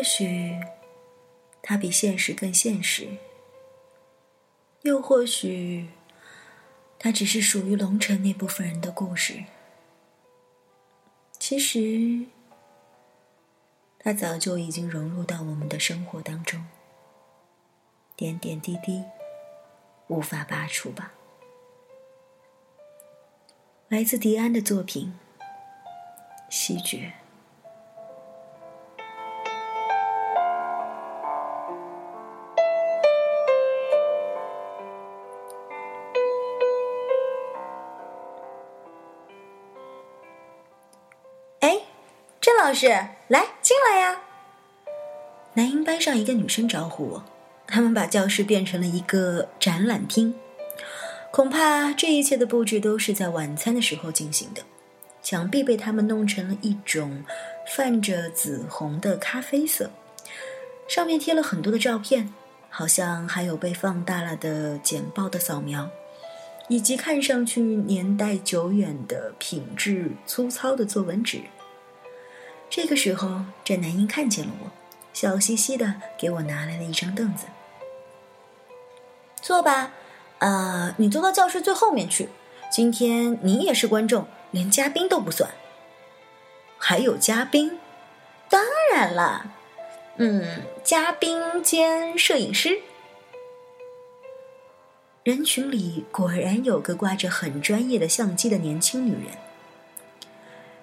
或许，它比现实更现实；又或许，它只是属于龙城那部分人的故事。其实，它早就已经融入到我们的生活当中，点点滴滴，无法拔除吧。来自迪安的作品《西决》。郑老师，来进来呀！男音班上一个女生招呼我，他们把教室变成了一个展览厅。恐怕这一切的布置都是在晚餐的时候进行的。墙壁被他们弄成了一种泛着紫红的咖啡色，上面贴了很多的照片，好像还有被放大了的简报的扫描，以及看上去年代久远的品质粗糙的作文纸。这个时候，这男婴看见了我，笑嘻嘻的给我拿来了一张凳子，坐吧。呃，你坐到教室最后面去。今天你也是观众，连嘉宾都不算。还有嘉宾？当然了，嗯，嘉宾兼摄影师。人群里果然有个挂着很专业的相机的年轻女人。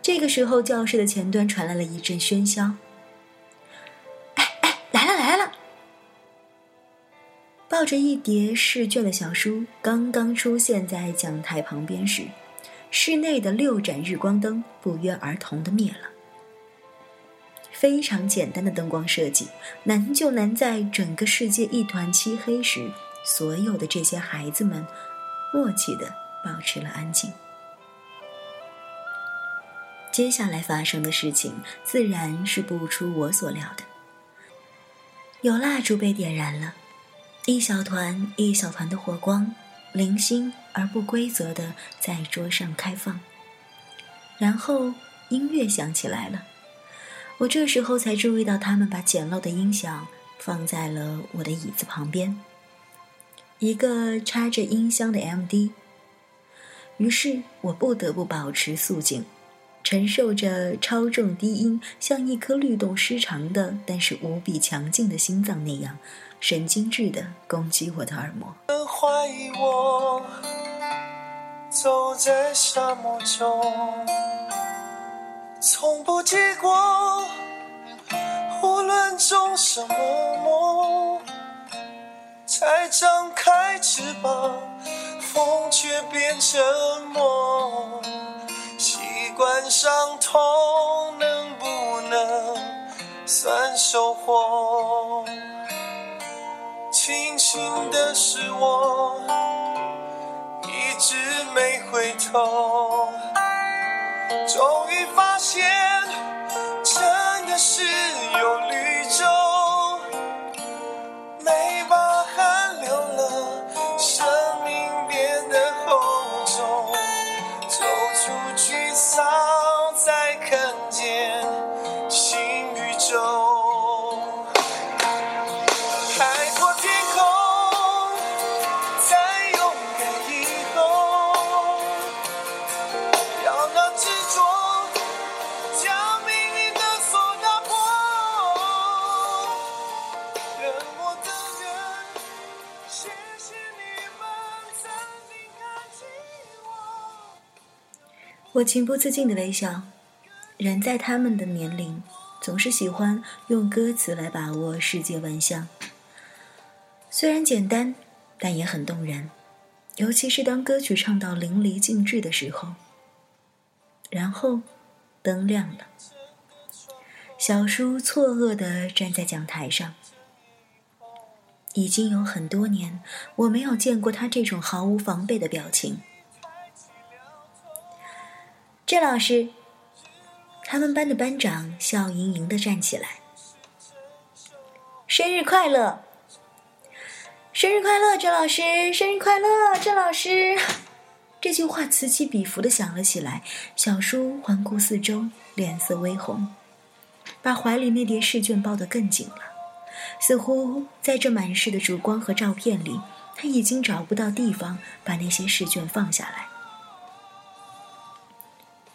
这个时候，教室的前端传来了一阵喧嚣。哎哎，来了来了抱着一叠试卷的小叔刚刚出现在讲台旁边时，室内的六盏日光灯不约而同的灭了。非常简单的灯光设计，难就难在整个世界一团漆黑时，所有的这些孩子们默契的保持了安静。接下来发生的事情自然是不出我所料的，有蜡烛被点燃了。一小团一小团的火光，零星而不规则的在桌上开放。然后音乐响起来了，我这时候才注意到他们把简陋的音响放在了我的椅子旁边，一个插着音箱的 MD。于是我不得不保持肃静。承受着超重低音，像一颗律动失常的，但是无比强劲的心脏那样，神经质的攻击我的耳膜。怀疑我走在沙漠中，从不结果，无论种什么梦，才张开翅膀，风却变沉默。关上痛能不能算收获？庆幸的是我一直没回头，终于发现真的是有我情不自禁的微笑。人在他们的年龄，总是喜欢用歌词来把握世界万象。虽然简单，但也很动人。尤其是当歌曲唱到淋漓尽致的时候。然后，灯亮了。小叔错愕的站在讲台上。已经有很多年，我没有见过他这种毫无防备的表情。郑老师，他们班的班长笑盈盈的站起来。生日快乐！生日快乐，郑老师！生日快乐，郑老师！这句话此起彼伏的响了起来。小叔环顾四周，脸色微红。把怀里那叠试卷抱得更紧了，似乎在这满是的烛光和照片里，他已经找不到地方把那些试卷放下来。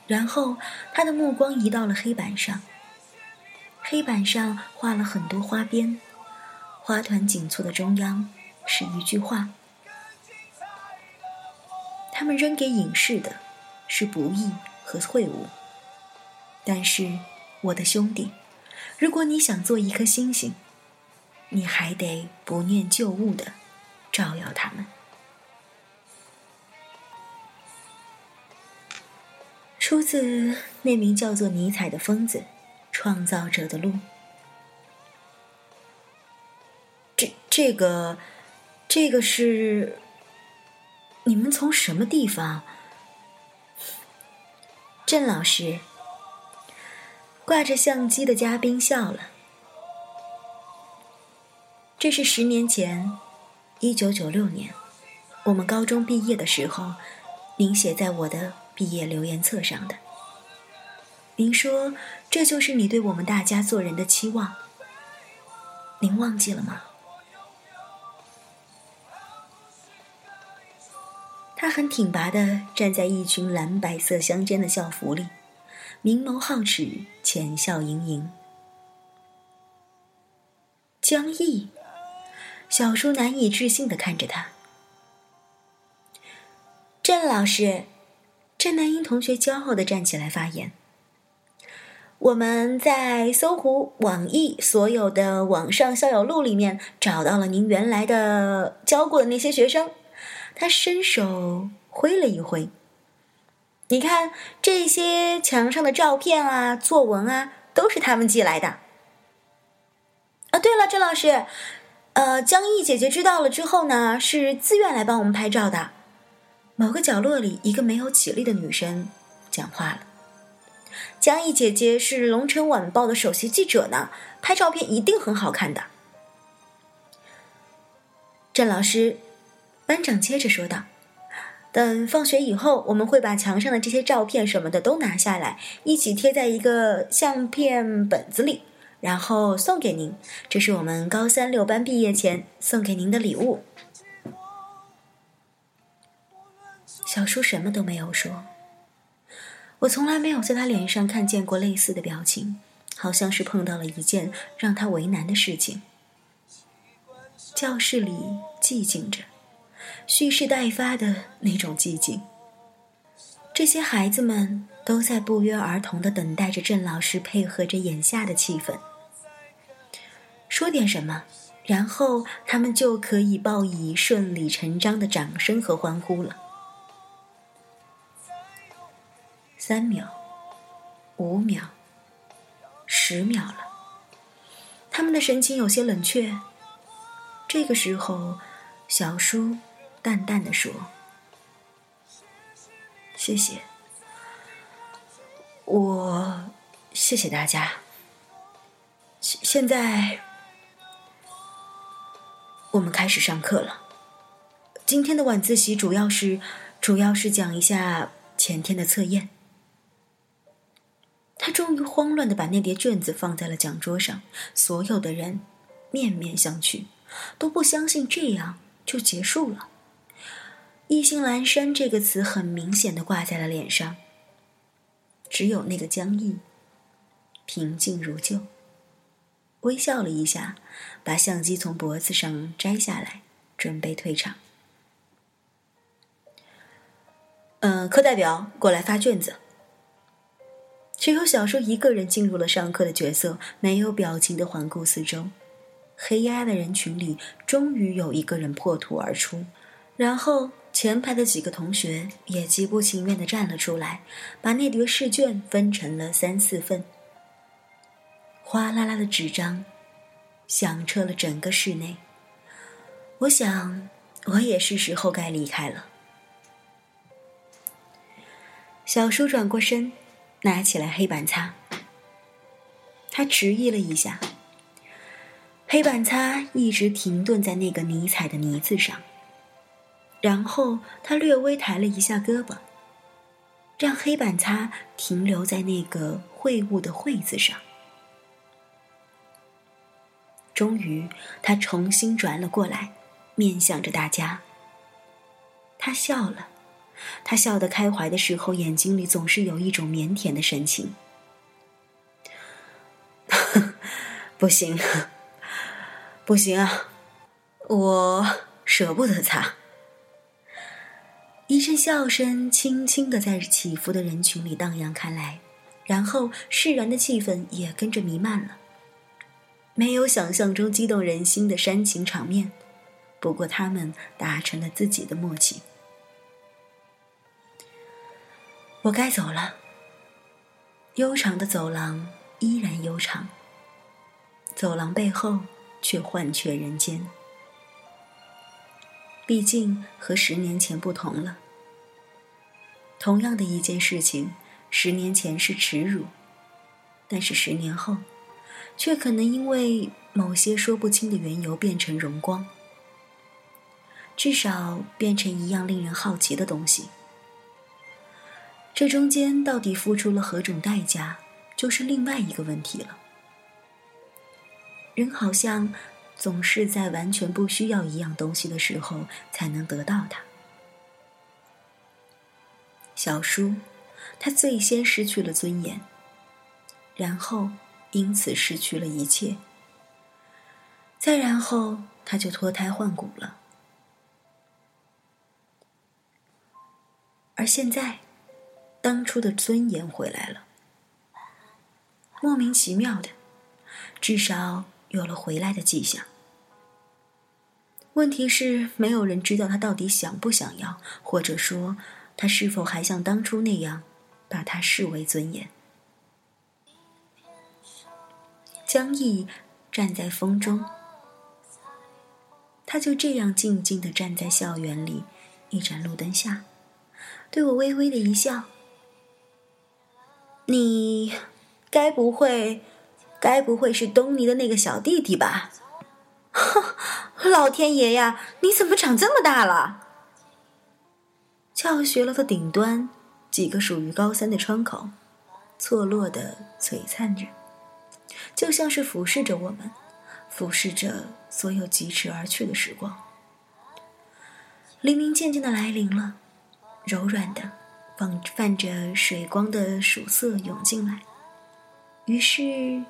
然后，他的目光移到了黑板上。黑板上画了很多花边，花团锦簇的中央是一句话。他们扔给隐士的，是不义和秽物。但是，我的兄弟，如果你想做一颗星星，你还得不念旧物的照耀他们。出自那名叫做尼采的疯子，《创造者的路》。这这个，这个是你们从什么地方？郑老师挂着相机的嘉宾笑了。这是十年前，一九九六年，我们高中毕业的时候，您写在我的。毕业留言册上的，您说这就是你对我们大家做人的期望，您忘记了吗？他很挺拔的站在一群蓝白色相间的校服里，明眸皓齿，浅笑盈盈。江毅，小叔难以置信的看着他，郑老师。郑南英同学骄傲地站起来发言：“我们在搜狐、网易所有的网上校友录里面找到了您原来的教过的那些学生。”他伸手挥了一挥：“你看这些墙上的照片啊、作文啊，都是他们寄来的。”啊，对了，郑老师，呃，江毅姐姐知道了之后呢，是自愿来帮我们拍照的。某个角落里，一个没有起立的女生讲话了：“江毅姐姐是《龙城晚报》的首席记者呢，拍照片一定很好看的。”郑老师，班长接着说道：“等放学以后，我们会把墙上的这些照片什么的都拿下来，一起贴在一个相片本子里，然后送给您。这是我们高三六班毕业前送给您的礼物。”小叔什么都没有说。我从来没有在他脸上看见过类似的表情，好像是碰到了一件让他为难的事情。教室里寂静着，蓄势待发的那种寂静。这些孩子们都在不约而同的等待着郑老师配合着眼下的气氛，说点什么，然后他们就可以报以顺理成章的掌声和欢呼了。三秒，五秒，十秒了。他们的神情有些冷却。这个时候，小叔淡淡的说：“谢谢，我谢谢大家。现现在，我们开始上课了。今天的晚自习主要是，主要是讲一下前天的测验。”他终于慌乱的把那叠卷子放在了讲桌上，所有的人面面相觑，都不相信这样就结束了。意兴阑珊这个词很明显的挂在了脸上。只有那个江毅，平静如旧，微笑了一下，把相机从脖子上摘下来，准备退场。嗯，课代表过来发卷子。只有小叔一个人进入了上课的角色，没有表情的环顾四周。黑压压的人群里，终于有一个人破土而出，然后前排的几个同学也极不情愿的站了出来，把那叠试卷分成了三四份。哗啦啦的纸张，响彻了整个室内。我想，我也是时候该离开了。小叔转过身。拿起来黑板擦，他迟疑了一下，黑板擦一直停顿在那个尼采的“尼”字上，然后他略微抬了一下胳膊，让黑板擦停留在那个秽物的“秽”字上，终于，他重新转了过来，面向着大家。他笑了，他笑得开怀的时候，眼睛里总是有一种腼腆的神情。不行，不行啊！我舍不得擦。一阵笑声轻轻的在起伏的人群里荡漾开来，然后释然的气氛也跟着弥漫了。没有想象中激动人心的煽情场面，不过他们达成了自己的默契。我该走了。悠长的走廊依然悠长，走廊背后却幻却人间。毕竟和十年前不同了。同样的一件事情，十年前是耻辱，但是十年后。却可能因为某些说不清的缘由变成荣光，至少变成一样令人好奇的东西。这中间到底付出了何种代价，就是另外一个问题了。人好像总是在完全不需要一样东西的时候才能得到它。小叔，他最先失去了尊严，然后。因此失去了一切，再然后他就脱胎换骨了，而现在，当初的尊严回来了，莫名其妙的，至少有了回来的迹象。问题是，没有人知道他到底想不想要，或者说，他是否还像当初那样，把他视为尊严。江毅站在风中，他就这样静静的站在校园里一盏路灯下，对我微微的一笑。你该不会，该不会是东尼的那个小弟弟吧？老天爷呀，你怎么长这么大了？教学楼的顶端，几个属于高三的窗口，错落的璀璨着。就像是俯视着我们，俯视着所有疾驰而去的时光。黎明渐渐的来临了，柔软的，放泛着水光的曙色涌进来。于是，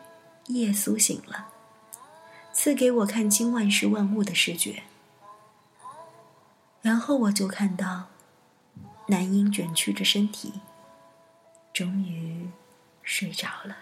夜苏醒了，赐给我看清万事万物的视觉。然后我就看到，男婴卷曲着身体，终于睡着了。